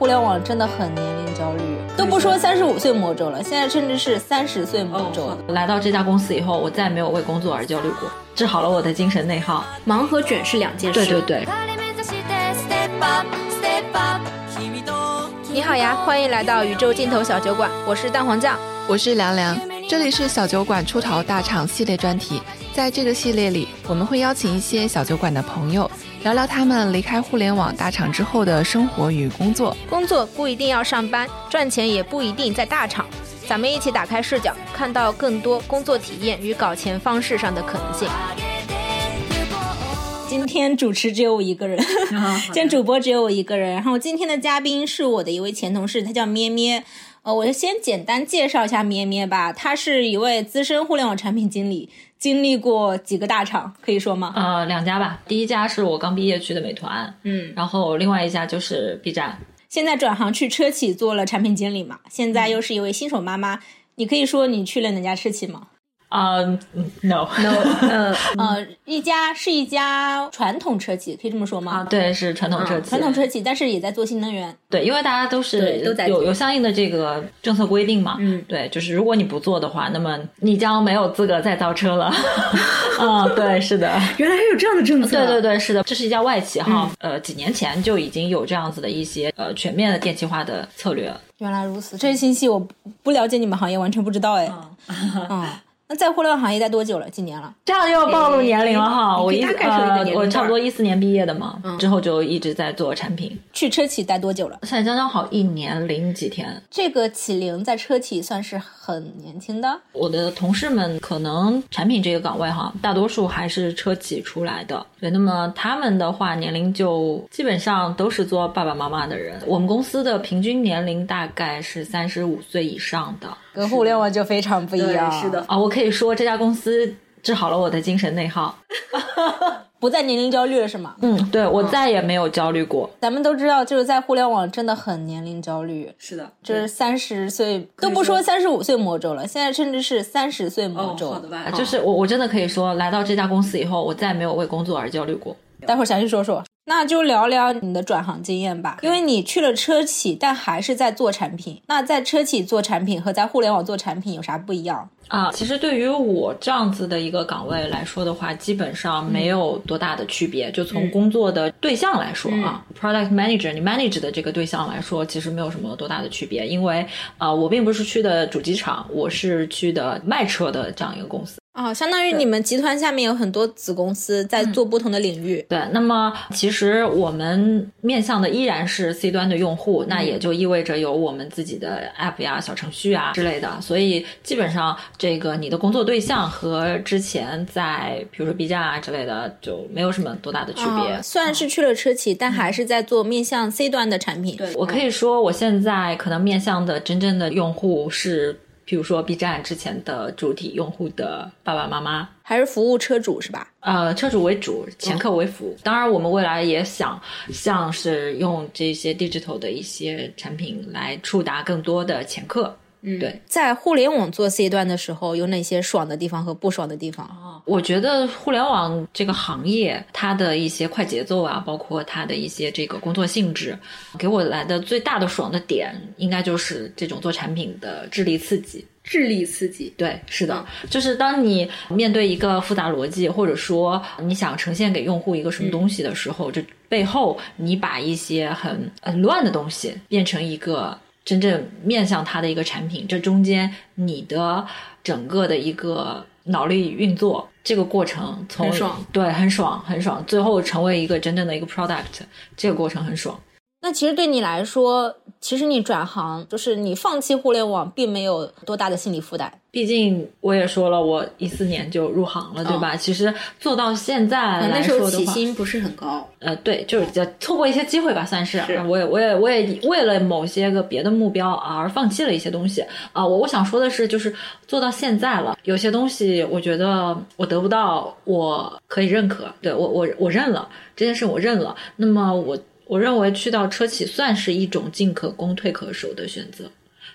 互联网真的很年龄焦虑，都不说三十五岁魔咒了，现在甚至是三十岁魔咒。来到这家公司以后，我再也没有为工作而焦虑过，治好了我的精神内耗。忙和卷是两件事。对对对。你好呀，欢迎来到宇宙尽头小酒馆，我是蛋黄酱，我是凉凉，这里是小酒馆出逃大厂系列专题，在这个系列里，我们会邀请一些小酒馆的朋友。聊聊他们离开互联网大厂之后的生活与工作。工作不一定要上班，赚钱也不一定在大厂。咱们一起打开视角，看到更多工作体验与搞钱方式上的可能性。今天主持只有我一个人，今天主播只有我一个人。然后今天的嘉宾是我的一位前同事，他叫咩咩。呃，我就先简单介绍一下咩咩吧。他是一位资深互联网产品经理。经历过几个大厂，可以说吗？呃，两家吧。第一家是我刚毕业去的美团，嗯，然后另外一家就是 B 站。现在转行去车企做了产品经理嘛，现在又是一位新手妈妈。你可以说你去了哪家车企吗？啊，no no，呃 呃，一家是一家传统车企，可以这么说吗？啊，对，是传统车企，传统车企，但是也在做新能源。对，因为大家都是都在有有相应的这个政策规定嘛。嗯，对，就是如果你不做的话，那么你将没有资格再造车了。啊，对，是的，原来还有这样的政策。对对对，是的，这是一家外企哈。呃，几年前就已经有这样子的一些呃全面的电气化的策略。原来如此，这些信息我不了解你们行业，完全不知道哎。啊。那在互联网行业待多久了？几年了？这样又要暴露年龄了哈！我一呃，我差不多一四年毕业的嘛，之后就一直在做产品。去车企待多久了？现在刚刚好一年零几天。这个启灵在车企算是很年轻的。我的同事们可能产品这个岗位哈，大多数还是车企出来的。对，那么他们的话年龄就基本上都是做爸爸妈妈的人。我们公司的平均年龄大概是三十五岁以上的。跟互联网就非常不一样，是的啊，我可以说这家公司治好了我的精神内耗，不再年龄焦虑了，是吗？嗯，对我再也没有焦虑过。咱们都知道，就是在互联网真的很年龄焦虑，是的，就是三十岁都不说三十五岁魔咒了，现在甚至是三十岁魔咒。好的吧，就是我我真的可以说，来到这家公司以后，我再也没有为工作而焦虑过。待会儿详细说说。那就聊聊你的转行经验吧，因为你去了车企，但还是在做产品。那在车企做产品和在互联网做产品有啥不一样啊？其实对于我这样子的一个岗位来说的话，基本上没有多大的区别。就从工作的对象来说啊，product manager，你 manage 的这个对象来说，其实没有什么多大的区别。因为啊，我并不是去的主机厂，我是去的卖车的这样一个公司。哦，相当于你们集团下面有很多子公司在做不同的领域。对，那么其实我们面向的依然是 C 端的用户，那也就意味着有我们自己的 App 呀、小程序啊之类的。所以基本上，这个你的工作对象和之前在比如说 B 站啊之类的就没有什么多大的区别。虽然是去了车企，但还是在做面向 C 端的产品。对我可以说，我现在可能面向的真正的用户是。比如说 B 站之前的主体用户的爸爸妈妈，还是服务车主是吧？呃，车主为主，前客为辅。当然，我们未来也想像是用这些 digital 的一些产品来触达更多的前客。嗯，对，在互联网做 C 端的时候，有哪些爽的地方和不爽的地方？哦，我觉得互联网这个行业，它的一些快节奏啊，包括它的一些这个工作性质，给我来的最大的爽的点，应该就是这种做产品的智力刺激。智力刺激，对，是的，就是当你面对一个复杂逻辑，或者说你想呈现给用户一个什么东西的时候，这背后你把一些很很乱的东西变成一个。真正面向他的一个产品，这中间你的整个的一个脑力运作这个过程，从对很爽很爽，最后成为一个真正的一个 product，这个过程很爽。那其实对你来说，其实你转行就是你放弃互联网，并没有多大的心理负担。毕竟我也说了，我一四年就入行了，对吧？其实做到现在那时候起薪不是很高。呃，对，就是错过一些机会吧，算是。我也，我也，我也为了某些个别的目标而放弃了一些东西啊。我我想说的是，就是做到现在了，有些东西我觉得我得不到，我可以认可。对我，我我认了这件事，我认了。那么我。我认为去到车企算是一种进可攻退可守的选择，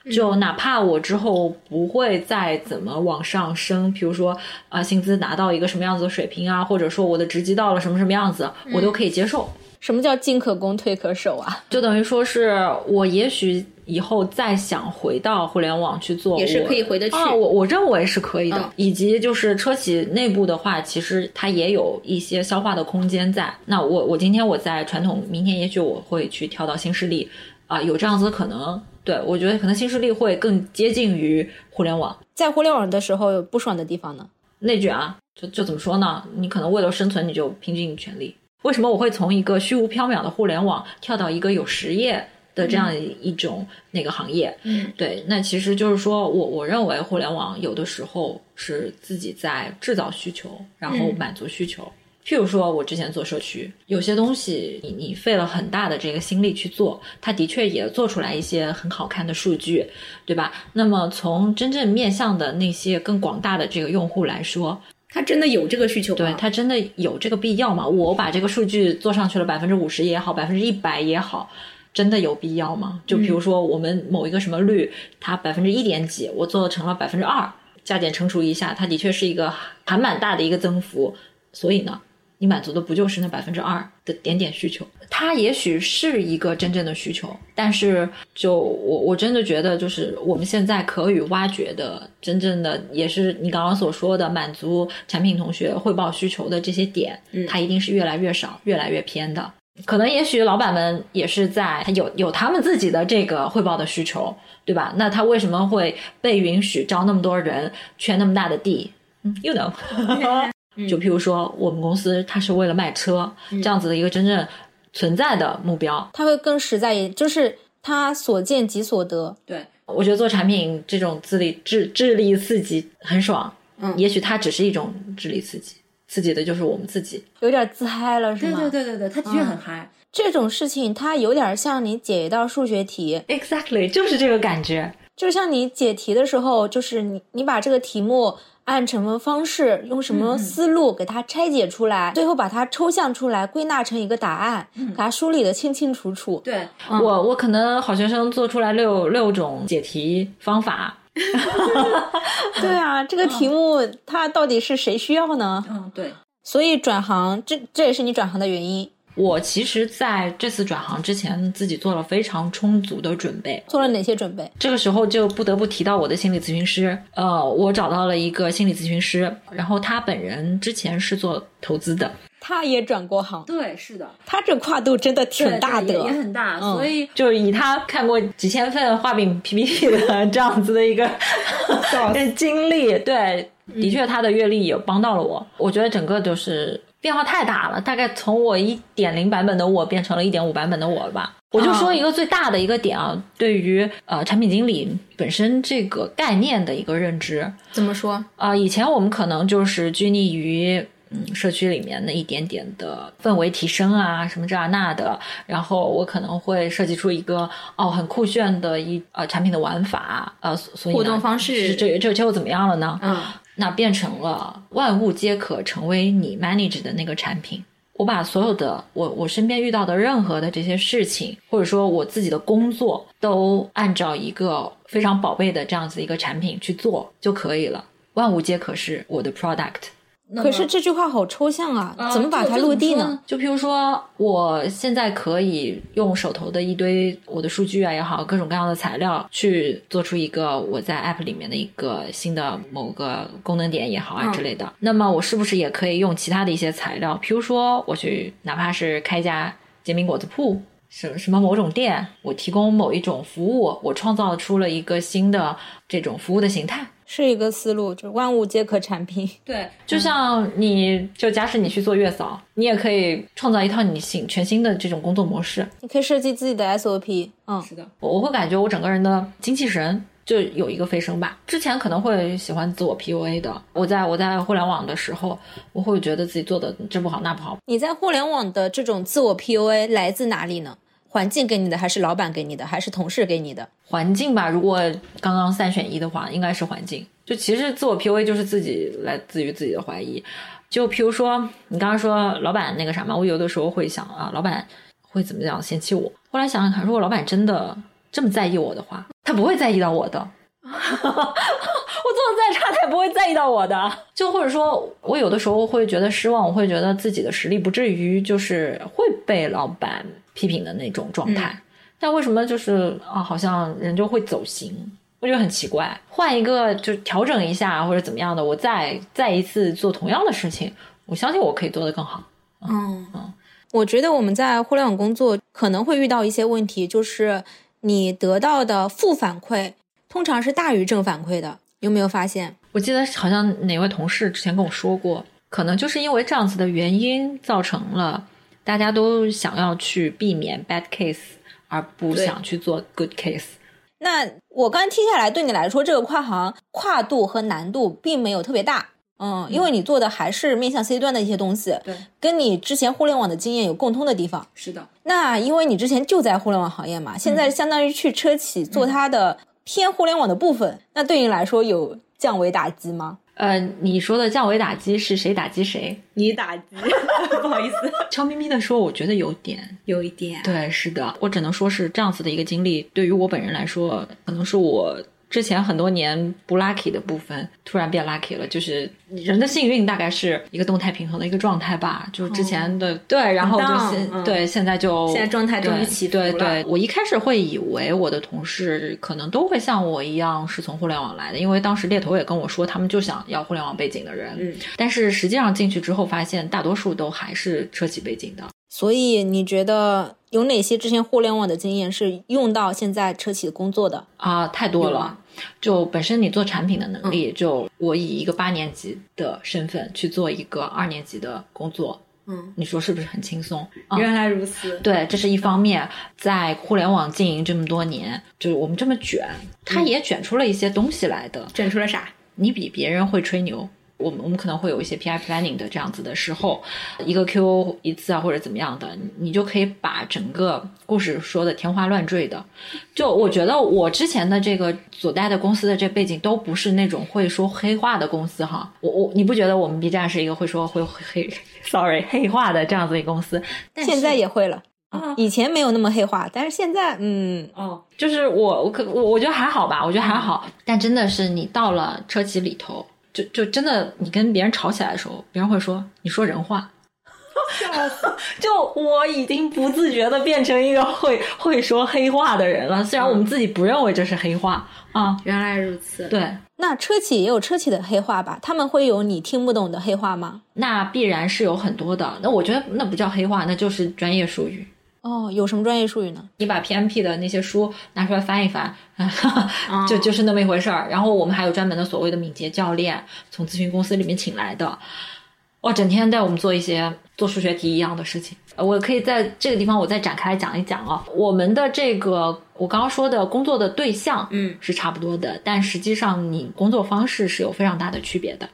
就哪怕我之后不会再怎么往上升，比如说啊薪资达到一个什么样子的水平啊，或者说我的职级到了什么什么样子，我都可以接受。什么叫进可攻退可守啊？就等于说是我也许以后再想回到互联网去做，也是可以回得去。我我认为是可以的。以及就是车企内部的话，其实它也有一些消化的空间在。那我我今天我在传统，明天也许我会去跳到新势力啊，有这样子的可能。对我觉得可能新势力会更接近于互联网。在互联网的时候有不爽的地方呢？内卷啊，就就怎么说呢？你可能为了生存，你就拼尽全力。为什么我会从一个虚无缥缈的互联网跳到一个有实业的这样一种那个行业？嗯，对，那其实就是说我我认为互联网有的时候是自己在制造需求，然后满足需求。譬如说我之前做社区，有些东西你你费了很大的这个心力去做，它的确也做出来一些很好看的数据，对吧？那么从真正面向的那些更广大的这个用户来说。他真的有这个需求吗？对他真的有这个必要吗？我把这个数据做上去了百分之五十也好，百分之一百也好，真的有必要吗？就比如说我们某一个什么率，它百分之一点几，我做成了百分之二，加减乘除一下，它的确是一个还蛮大的一个增幅，所以呢。你满足的不就是那百分之二的点点需求？它也许是一个真正的需求，但是就我我真的觉得，就是我们现在可以挖掘的真正的，也是你刚刚所说的满足产品同学汇报需求的这些点，它一定是越来越少、越来越偏的。可能也许老板们也是在他有有他们自己的这个汇报的需求，对吧？那他为什么会被允许招那么多人，圈那么大的地？嗯，You know。就譬如说，我们公司它是为了卖车这样子的一个真正存在的目标，它会更实在，也就是它所见即所得。对，我觉得做产品这种智力智智力刺激很爽，嗯，也许它只是一种智力刺激，刺激的就是我们自己，有点自嗨了，是吗？对对对对对，他的确很嗨。这种事情它有点像你解一道数学题，exactly 就是这个感觉，就像你解题的时候，就是你你把这个题目。按什么方式，用什么思路给它拆解出来，最后把它抽象出来，归纳成一个答案，给它梳理的清清楚楚。对我，我可能好学生做出来六六种解题方法。对啊，这个题目它到底是谁需要呢？嗯，对。所以转行，这这也是你转行的原因。我其实在这次转行之前，自己做了非常充足的准备。做了哪些准备？这个时候就不得不提到我的心理咨询师。呃，我找到了一个心理咨询师，然后他本人之前是做投资的，他也转过行。对，是的，他这跨度真的挺大的，也很大。所以，就以他看过几千份画饼 PPT 的这样子的一个 经历，对，的确他的阅历也帮到了我。我觉得整个就是。变化太大了，大概从我一点零版本的我变成了一点五版本的我吧。我就说一个最大的一个点啊，对于呃产品经理本身这个概念的一个认知。怎么说啊？以前我们可能就是拘泥于嗯社区里面的一点点的氛围提升啊，什么这啊那的。然后我可能会设计出一个哦很酷炫的一呃产品的玩法呃，所以互动方式这这结果怎么样了呢？嗯。那变成了万物皆可成为你 manage 的那个产品。我把所有的我我身边遇到的任何的这些事情，或者说我自己的工作，都按照一个非常宝贝的这样子一个产品去做就可以了。万物皆可是我的 product。可是这句话好抽象啊，怎么把它落地呢？就比如说，我现在可以用手头的一堆我的数据啊也好，各种各样的材料去做出一个我在 App 里面的一个新的某个功能点也好啊之类的。那么我是不是也可以用其他的一些材料？比如说，我去哪怕是开一家煎饼果子铺，什什么某种店，我提供某一种服务，我创造出了一个新的这种服务的形态。是一个思路，就是万物皆可产品。对，就像你就假使你去做月嫂，你也可以创造一套你新全新的这种工作模式。你可以设计自己的 SOP。嗯，是的，我我会感觉我整个人的精气神就有一个飞升吧。之前可能会喜欢自我 PUA 的，我在我在互联网的时候，我会觉得自己做的这不好那不好。你在互联网的这种自我 PUA 来自哪里呢？环境给你的，还是老板给你的，还是同事给你的？环境吧，如果刚刚三选一的话，应该是环境。就其实自我 PUA 就是自己来自于自己的怀疑。就譬如说，你刚刚说老板那个啥嘛，我有的时候会想啊，老板会怎么样嫌弃我？后来想想看，如果老板真的这么在意我的话，他不会在意到我的。我做的再差，他也不会在意到我的。就或者说，我有的时候会觉得失望，我会觉得自己的实力不至于就是会被老板批评的那种状态。但为什么就是啊，好像人就会走形？我觉得很奇怪。换一个就调整一下或者怎么样的，我再再一次做同样的事情，我相信我可以做得更好。嗯嗯，我觉得我们在互联网工作可能会遇到一些问题，就是你得到的负反馈通常是大于正反馈的。有没有发现？我记得好像哪位同事之前跟我说过，可能就是因为这样子的原因，造成了大家都想要去避免 bad case，而不想去做 good case。那我刚听下来，对你来说，这个跨行跨度和难度并没有特别大，嗯，因为你做的还是面向 C 端的一些东西，对，跟你之前互联网的经验有共通的地方。是的。那因为你之前就在互联网行业嘛，现在相当于去车企做它的偏互联网的部分，那对你来说有降维打击吗？呃，你说的降维打击是谁打击谁？你打击，不好意思，悄咪咪的说，我觉得有点，有一点，对，是的，我只能说是这样子的一个经历，对于我本人来说，可能是我。之前很多年不 lucky 的部分突然变 lucky 了，就是人的幸运大概是一个动态平衡的一个状态吧。就是之前的对，然后就现对现在就现在状态终于起。对对，我一开始会以为我的同事可能都会像我一样是从互联网来的，因为当时猎头也跟我说他们就想要互联网背景的人。嗯，但是实际上进去之后发现，大多数都还是车企背景的。所以你觉得有哪些之前互联网的经验是用到现在车企工作的啊？太多了。就本身你做产品的能力，就我以一个八年级的身份去做一个二年级的工作，嗯，你说是不是很轻松？原来如此。对，这是一方面。在互联网经营这么多年，就是我们这么卷，它也卷出了一些东西来的。卷出了啥？你比别人会吹牛。我们我们可能会有一些 PI planning 的这样子的时候，一个 Q 一次啊或者怎么样的，你就可以把整个故事说的天花乱坠的。就我觉得我之前的这个所带的公司的这背景都不是那种会说黑话的公司哈。我我你不觉得我们 B 站是一个会说会黑 sorry 黑话的这样子一个公司？但现在也会了啊，以前没有那么黑化，但是现在嗯哦，就是我我可我我觉得还好吧，我觉得还好。但真的是你到了车企里头。就就真的，你跟别人吵起来的时候，别人会说你说人话，笑死！就我已经不自觉的变成一个会会说黑话的人了，虽然我们自己不认为这是黑话啊。原来如此。对，那车企也有车企的黑话吧？他们会有你听不懂的黑话吗？那必然是有很多的。那我觉得那不叫黑话，那就是专业术语。哦，有什么专业术语呢？你把 PMP 的那些书拿出来翻一翻，就就是那么一回事儿。然后我们还有专门的所谓的敏捷教练，从咨询公司里面请来的，哇，整天带我们做一些做数学题一样的事情。我可以在这个地方我再展开讲一讲啊。我们的这个我刚刚说的工作的对象，嗯，是差不多的，但实际上你工作方式是有非常大的区别的。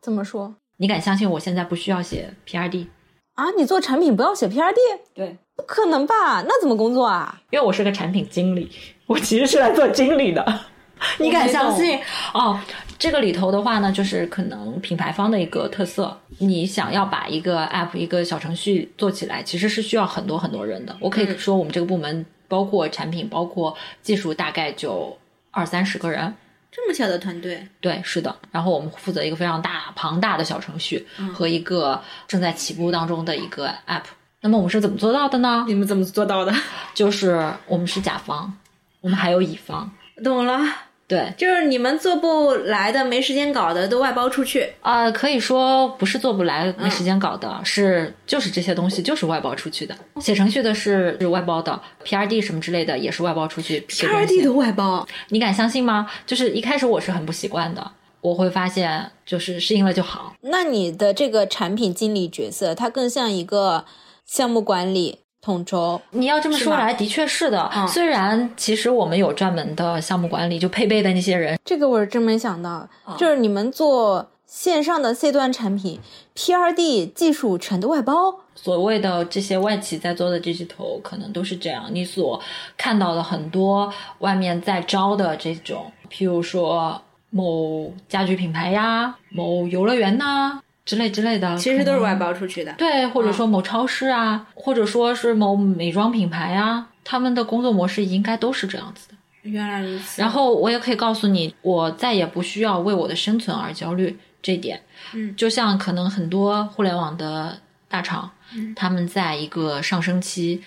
怎么说？你敢相信我现在不需要写 PRD？啊，你做产品不要写 PRD？对。不可能吧？那怎么工作啊？因为我是个产品经理，我其实是来做经理的。你敢相信？哦，这个里头的话呢，就是可能品牌方的一个特色。你想要把一个 app、一个小程序做起来，其实是需要很多很多人的。我可以说，我们这个部门包括产品、包括技术，大概就二三十个人。这么小的团队？对，是的。然后我们负责一个非常大、庞大的小程序和一个正在起步当中的一个 app。那么我们是怎么做到的呢？你们怎么做到的？就是我们是甲方，我们还有乙方。懂了，对，就是你们做不来的、没时间搞的，都外包出去。啊，可以说不是做不来、没时间搞的，是就是这些东西就是外包出去的。写程序的是是外包的，PRD 什么之类的也是外包出去。PRD 的外包，你敢相信吗？就是一开始我是很不习惯的，我会发现就是适应了就好。那你的这个产品经理角色，它更像一个。项目管理统筹，你要这么说来，的确是的。虽然其实我们有专门的项目管理，就配备的那些人，这个我是真没想到。就是你们做线上的 C 端产品，PRD 技术全都外包。所谓的这些外企在做的这些头，可能都是这样。你所看到的很多外面在招的这种，譬如说某家居品牌呀，某游乐园呐。之类之类的，其实都是外包出去的。对，或者说某超市啊，或者说是某美妆品牌啊，他们的工作模式应该都是这样子的。原来如此。然后我也可以告诉你，我再也不需要为我的生存而焦虑。这一点，嗯，就像可能很多互联网的大厂，嗯，他们在一个上升期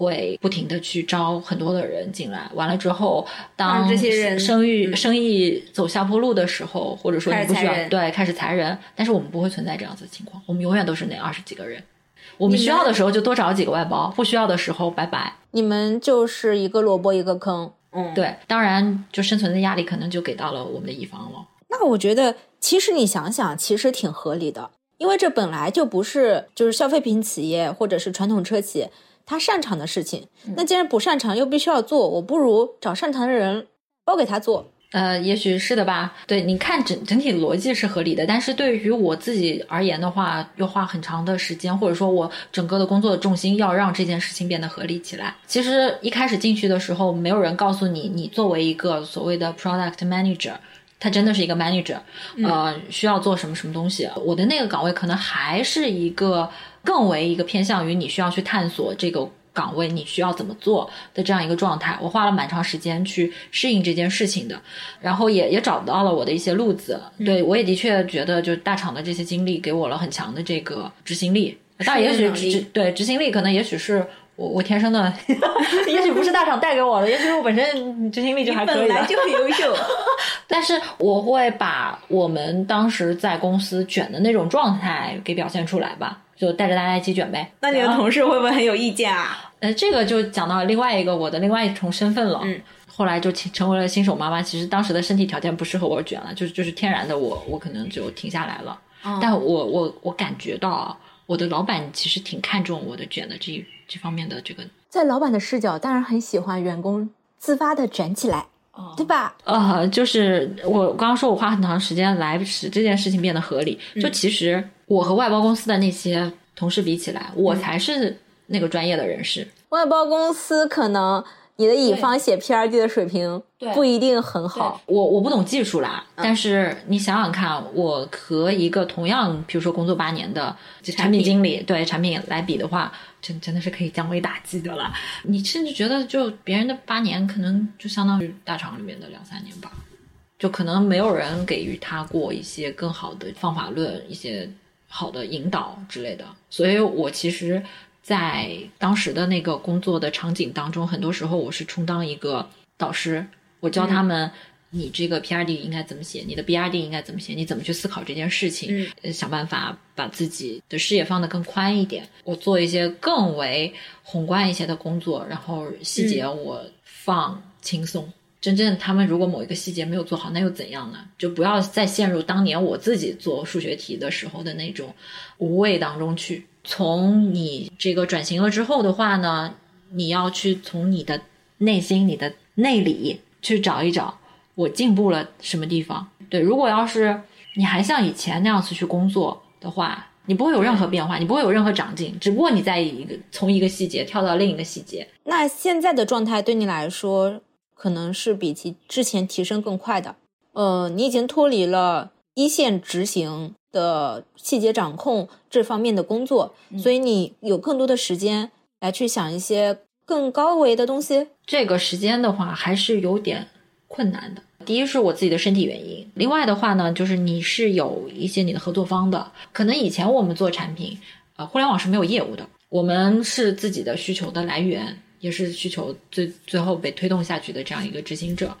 会不停的去招很多的人进来，完了之后，当这些人生意生意走下坡路的时候，或者说你不需要对开始裁人，但是我们不会存在这样子的情况，我们永远都是那二十几个人。我们需要的时候就多找几个外包，不需要的时候拜拜。你们就是一个萝卜一个坑，嗯，对，当然就生存的压力可能就给到了我们的乙方了。那我觉得，其实你想想，其实挺合理的，因为这本来就不是就是消费品企业或者是传统车企他擅长的事情。那既然不擅长又必须要做，我不如找擅长的人包给他做。呃，也许是的吧。对，你看整整体逻辑是合理的，但是对于我自己而言的话，要花很长的时间，或者说我整个的工作的重心要让这件事情变得合理起来。其实一开始进去的时候，没有人告诉你，你作为一个所谓的 product manager。他真的是一个 manager，呃，需要做什么什么东西。我的那个岗位可能还是一个更为一个偏向于你需要去探索这个岗位你需要怎么做的这样一个状态。我花了蛮长时间去适应这件事情的，然后也也找到了我的一些路子。对我也的确觉得，就是大厂的这些经历给我了很强的这个执行力。当然，也许执对执行力可能也许是。我我天生的，也许不是大厂带给我的，也许我本身执行力就还可以。本来就很优秀，但是我会把我们当时在公司卷的那种状态给表现出来吧，就带着大家一起卷呗。那你的同事会不会很有意见啊？呃，这个就讲到另外一个我的另外一重身份了。嗯，后来就成为了新手妈妈。其实当时的身体条件不适合我卷了，就是就是天然的我我可能就停下来了。哦、但我我我感觉到我的老板其实挺看重我的卷的这这方面的这个。在老板的视角，当然很喜欢员工自发的卷起来，哦、对吧？呃，就是我刚刚说我花很长时间来使这件事情变得合理。就其实我和外包公司的那些同事比起来，我才是那个专业的人士。外包公司可能你的乙方写 PRD 的水平不一定很好。我我不懂技术啦，但是你想想看，我和一个同样比如说工作八年的产品经理对产品来比的话。真真的是可以降维打击的了。你甚至觉得，就别人的八年，可能就相当于大厂里面的两三年吧。就可能没有人给予他过一些更好的方法论、一些好的引导之类的。所以我其实，在当时的那个工作的场景当中，很多时候我是充当一个导师，我教他们。你这个 P R D 应该怎么写？你的 B R D 应该怎么写？你怎么去思考这件事情？嗯，想办法把自己的视野放得更宽一点。我做一些更为宏观一些的工作，然后细节我放轻松。真正他们如果某一个细节没有做好，那又怎样呢？就不要再陷入当年我自己做数学题的时候的那种无畏当中去。从你这个转型了之后的话呢，你要去从你的内心、你的内里去找一找。我进步了什么地方？对，如果要是你还像以前那样子去工作的话，你不会有任何变化，你不会有任何长进，只不过你在一个从一个细节跳到另一个细节。那现在的状态对你来说，可能是比其之前提升更快的。呃，你已经脱离了一线执行的细节掌控这方面的工作，所以你有更多的时间来去想一些更高维的东西。这个时间的话，还是有点困难的。第一是我自己的身体原因，另外的话呢，就是你是有一些你的合作方的，可能以前我们做产品，呃，互联网是没有业务的，我们是自己的需求的来源，也是需求最最后被推动下去的这样一个执行者。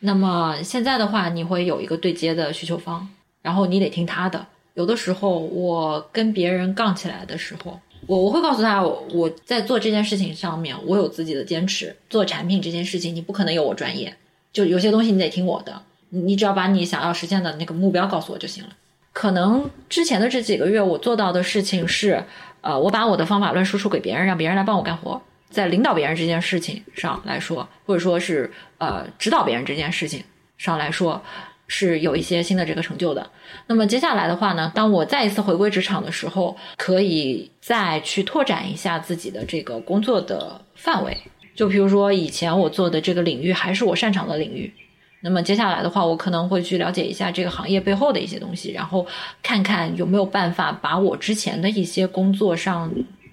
那么现在的话，你会有一个对接的需求方，然后你得听他的。有的时候我跟别人杠起来的时候，我我会告诉他，我在做这件事情上面，我有自己的坚持。做产品这件事情，你不可能有我专业。就有些东西你得听我的，你只要把你想要实现的那个目标告诉我就行了。可能之前的这几个月我做到的事情是，呃，我把我的方法论输出给别人，让别人来帮我干活，在领导别人这件事情上来说，或者说是呃指导别人这件事情上来说，是有一些新的这个成就的。那么接下来的话呢，当我再一次回归职场的时候，可以再去拓展一下自己的这个工作的范围。就比如说，以前我做的这个领域还是我擅长的领域，那么接下来的话，我可能会去了解一下这个行业背后的一些东西，然后看看有没有办法把我之前的一些工作上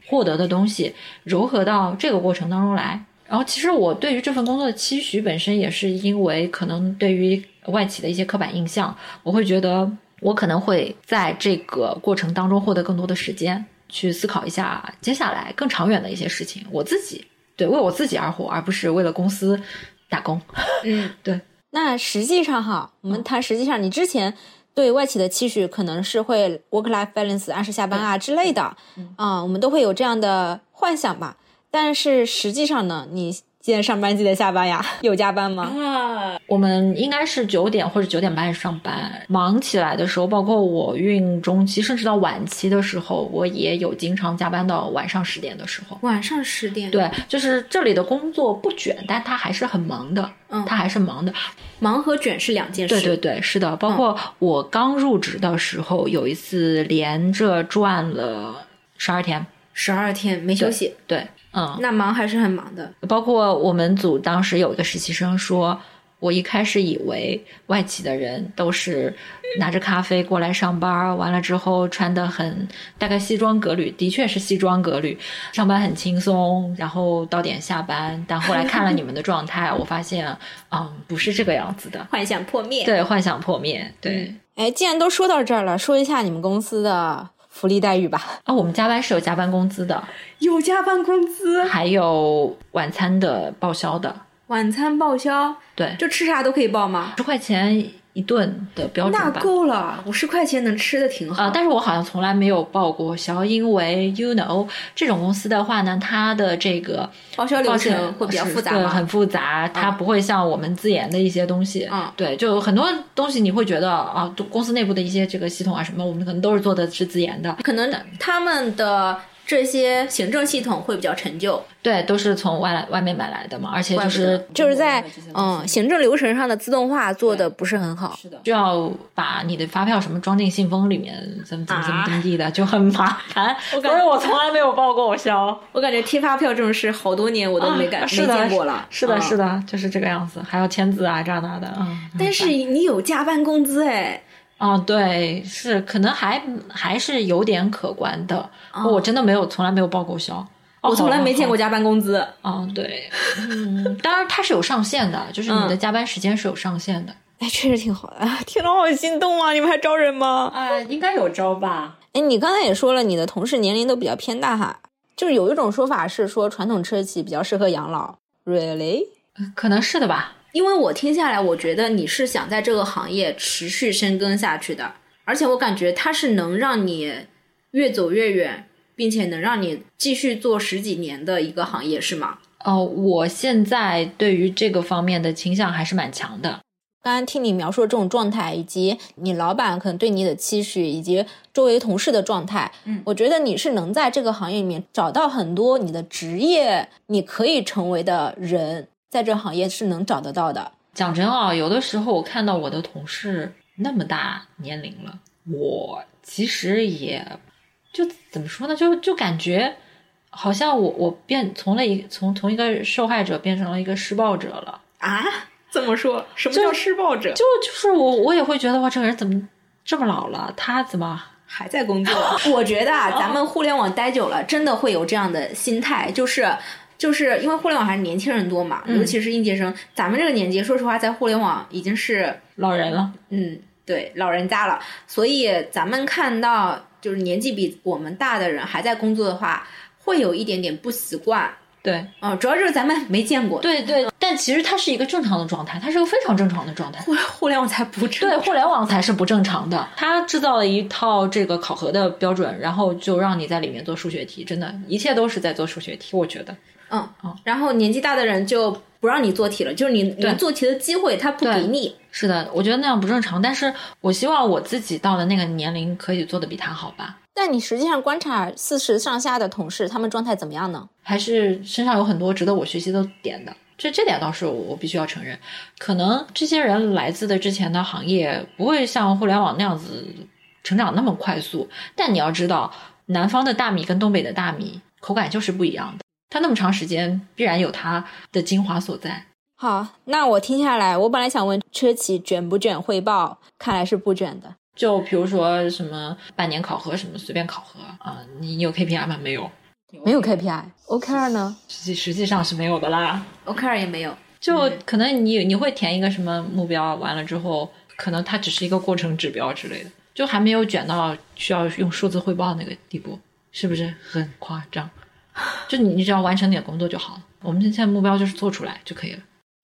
获得的东西糅合到这个过程当中来。然后其实我对于这份工作的期许本身也是因为可能对于外企的一些刻板印象，我会觉得我可能会在这个过程当中获得更多的时间去思考一下接下来更长远的一些事情。我自己对为我自己而活，而不是为了公司打工。嗯，对。那实际上哈，我们谈实际上，你之前对外企的期许可能是会 work life balance 按时下班啊之类的，啊，我们都会有这样的幻想吧。但是实际上呢，你记得上班记得下班呀？有加班吗？啊，我们应该是九点或者九点半上班。忙起来的时候，包括我孕中期，甚至到晚期的时候，我也有经常加班到晚上十点的时候。晚上十点？对，就是这里的工作不卷，但他还是很忙的。嗯，他还是忙的。忙和卷是两件事。对对对，是的。包括我刚入职的时候，有一次连着转了十二天，十二天没休息。对。嗯，那忙还是很忙的。包括我们组当时有一个实习生说，我一开始以为外企的人都是拿着咖啡过来上班，完了之后穿的很大概西装革履，的确是西装革履，上班很轻松，然后到点下班。但后来看了你们的状态，我发现，嗯，不是这个样子的，幻想破灭。对，幻想破灭。对，哎，既然都说到这儿了，说一下你们公司的。福利待遇吧 啊，我们加班是有加班工资的，有加班工资，还有晚餐的报销的，晚餐报销，对，就吃啥都可以报吗？十块钱。一顿的标准那够了，五十块钱能吃的挺好啊。但是我好像从来没有报过销，因为 you know 这种公司的话呢，它的这个报销流程会比较复杂，对，很复杂。它不会像我们自研的一些东西，嗯，对，就很多东西你会觉得啊，公司内部的一些这个系统啊什么，我们可能都是做的是自研的，可能他们的。这些行政系统会比较陈旧，对，都是从外来外面买来的嘛，而且就是就是在嗯行政流程上的自动化做的不是很好，是的，就要把你的发票什么装进信封里面，怎么怎么怎么怎么地的，就很麻烦。我感觉我从来没有报过销，我感觉贴发票这种事好多年我都没敢没见过了。是的，是的，就是这个样子，还要签字啊，这那的。嗯，但是你有加班工资哎。哦，对，是可能还还是有点可观的。我真的没有，从来没有报过销。我从来没见过加班工资。哦，对，嗯，当然它是有上限的，就是你的加班时间是有上限的。哎，确实挺好的。听了好心动啊！你们还招人吗？啊，应该有招吧。哎，你刚才也说了，你的同事年龄都比较偏大哈。就是有一种说法是说，传统车企比较适合养老。Really？可能是的吧。因为我听下来，我觉得你是想在这个行业持续深耕下去的，而且我感觉它是能让你越走越远，并且能让你继续做十几年的一个行业，是吗？哦，我现在对于这个方面的倾向还是蛮强的。刚刚听你描述的这种状态，以及你老板可能对你的期许，以及周围同事的状态，嗯，我觉得你是能在这个行业里面找到很多你的职业你可以成为的人。在这行业是能找得到的。讲真啊，有的时候我看到我的同事那么大年龄了，我其实也就怎么说呢？就就感觉好像我我变从了一从从一个受害者变成了一个施暴者了啊？怎么说？什么叫施暴者？就就是我我也会觉得哇，这个人怎么这么老了？他怎么 还在工作？我觉得啊，咱们互联网待久了，真的会有这样的心态，就是。就是因为互联网还是年轻人多嘛，尤其是应届生。咱们这个年纪，说实话，在互联网已经是老人了。嗯，对，老人家了。所以咱们看到就是年纪比我们大的人还在工作的话，会有一点点不习惯。对，嗯，主要就是咱们没见过。对对，但其实它是一个正常的状态，它是个非常正常的状态。互互联网才不正。对，互联网才是不正常的。它制造了一套这个考核的标准，然后就让你在里面做数学题，真的，一切都是在做数学题。我觉得。嗯，然后年纪大的人就不让你做题了，就是你你做题的机会他不给你。是的，我觉得那样不正常，但是我希望我自己到了那个年龄可以做的比他好吧。但你实际上观察四十上下的同事，他们状态怎么样呢？还是身上有很多值得我学习的点的，这这点倒是我必须要承认。可能这些人来自的之前的行业不会像互联网那样子成长那么快速，但你要知道，南方的大米跟东北的大米口感就是不一样的。它那么长时间，必然有它的精华所在。好，那我听下来，我本来想问车企卷不卷汇报，看来是不卷的。就比如说什么半年考核什么随便考核啊，你有 KPI 吗？没有。没有 KPI，OKR 呢？实际实际上是没有的啦，OKR 也没有。就可能你你会填一个什么目标，完了之后，可能它只是一个过程指标之类的，就还没有卷到需要用数字汇报那个地步，是不是很夸张？就你你只要完成点工作就好了。我们现在目标就是做出来就可以了。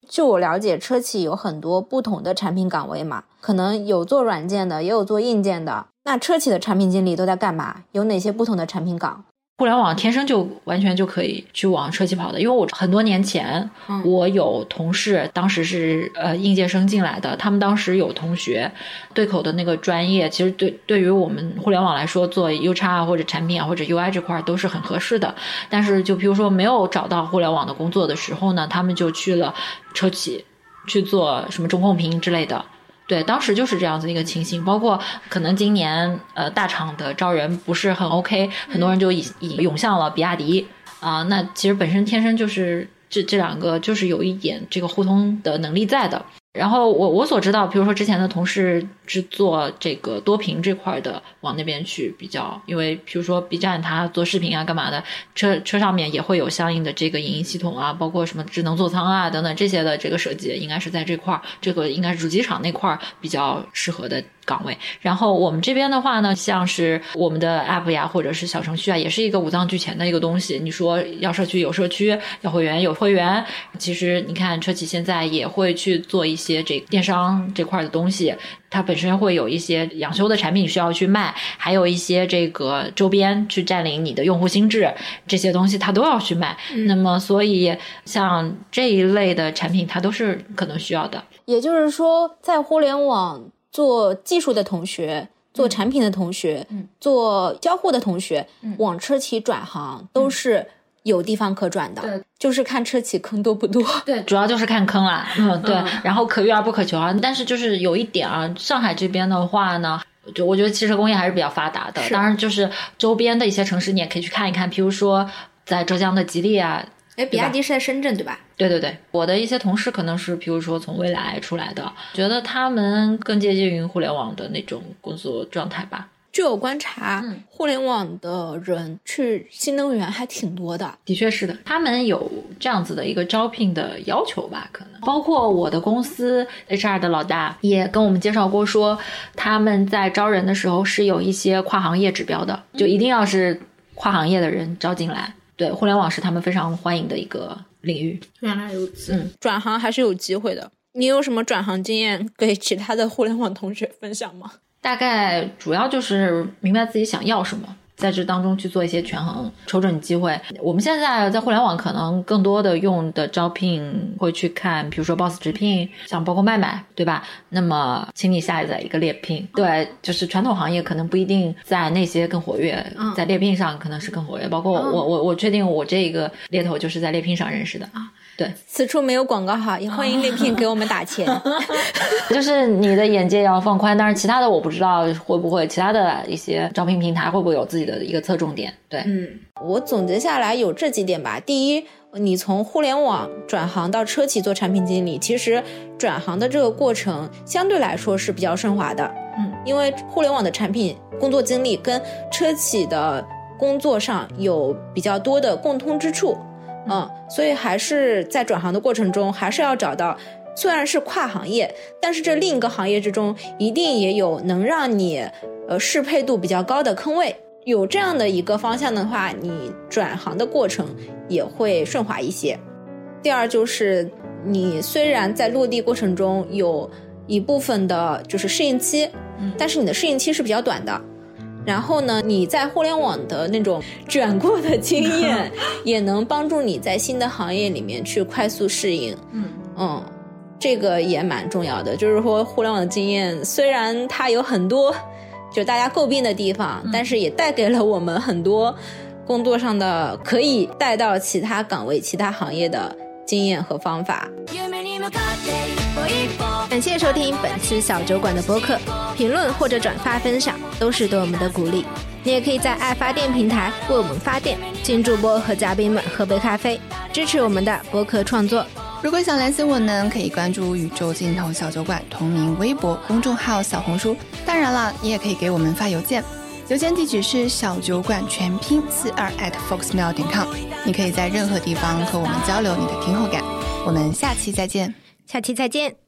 据我了解，车企有很多不同的产品岗位嘛，可能有做软件的，也有做硬件的。那车企的产品经理都在干嘛？有哪些不同的产品岗？互联网天生就完全就可以去往车企跑的，因为我很多年前，我有同事，当时是呃应届生进来的，他们当时有同学对口的那个专业，其实对对于我们互联网来说，做 U 叉啊或者产品啊或者 UI 这块都是很合适的。但是就比如说没有找到互联网的工作的时候呢，他们就去了车企去做什么中控屏之类的。对，当时就是这样子一个情形，包括可能今年呃大厂的招人不是很 OK，很多人就已已涌向了比亚迪啊，那其实本身天生就是这这两个就是有一点这个互通的能力在的。然后我我所知道，比如说之前的同事是做这个多屏这块的，往那边去比较，因为比如说 B 站它做视频啊干嘛的，车车上面也会有相应的这个影音系统啊，包括什么智能座舱啊等等这些的这个设计，应该是在这块儿，这个应该是主机厂那块儿比较适合的。岗位，然后我们这边的话呢，像是我们的 app 呀，或者是小程序啊，也是一个五脏俱全的一个东西。你说要社区有社区，要会员有会员，其实你看车企现在也会去做一些这电商这块的东西，它本身会有一些养修的产品需要去卖，还有一些这个周边去占领你的用户心智，这些东西它都要去卖。那么，所以像这一类的产品，它都是可能需要的。也就是说，在互联网。做技术的同学，做产品的同学，做交互的同学，往车企转行都是有地方可转的。对，就是看车企坑多不多。对，主要就是看坑啦。嗯，对。然后可遇而不可求啊。但是就是有一点啊，上海这边的话呢，就我觉得汽车工业还是比较发达的。当然，就是周边的一些城市你也可以去看一看，比如说在浙江的吉利啊。哎，比亚迪是在深圳对吧？对对对，我的一些同事可能是，比如说从未来出来的，觉得他们更接近于互联网的那种工作状态吧。据我观察，互联网的人去新能源还挺多的。的确是的，他们有这样子的一个招聘的要求吧？可能包括我的公司 HR 的老大也跟我们介绍过，说他们在招人的时候是有一些跨行业指标的，就一定要是跨行业的人招进来。对，互联网是他们非常欢迎的一个领域。原来如此，嗯，转行还是有机会的。你有什么转行经验给其他的互联网同学分享吗？大概主要就是明白自己想要什么。在这当中去做一些权衡，瞅准机会。我们现在在互联网可能更多的用的招聘会去看，比如说 Boss 直聘，像包括麦麦，对吧？那么，请你下载一个猎聘。对，就是传统行业可能不一定在那些更活跃，在猎聘上可能是更活跃。包括我，我，我确定我这个猎头就是在猎聘上认识的啊。对，此处没有广告哈，也欢迎猎聘给我们打钱。就是你的眼界要放宽，但是其他的我不知道会不会，其他的一些招聘平台会不会有自己的一个侧重点。对，嗯，我总结下来有这几点吧。第一，你从互联网转行到车企做产品经理，其实转行的这个过程相对来说是比较顺滑的。嗯，因为互联网的产品工作经历跟车企的工作上有比较多的共通之处。嗯，所以还是在转行的过程中，还是要找到，虽然是跨行业，但是这另一个行业之中，一定也有能让你，呃，适配度比较高的坑位。有这样的一个方向的话，你转行的过程也会顺滑一些。第二就是，你虽然在落地过程中有一部分的就是适应期，但是你的适应期是比较短的。然后呢，你在互联网的那种 卷过的经验，也能帮助你在新的行业里面去快速适应。嗯嗯，这个也蛮重要的。就是说，互联网的经验虽然它有很多就大家诟病的地方，但是也带给了我们很多工作上的可以带到其他岗位、其他行业的经验和方法。感谢收听本期小酒馆的播客，评论或者转发分享都是对我们的鼓励。你也可以在爱发电平台为我们发电，请主播和嘉宾们喝杯咖啡，支持我们的播客创作。如果想联系我们，可以关注宇宙尽头小酒馆同名微博公众号、小红书。当然了，你也可以给我们发邮件。邮件地址是小酒馆全拼四二 at foxmail 点 com。你可以在任何地方和我们交流你的听后感。我们下期再见，下期再见。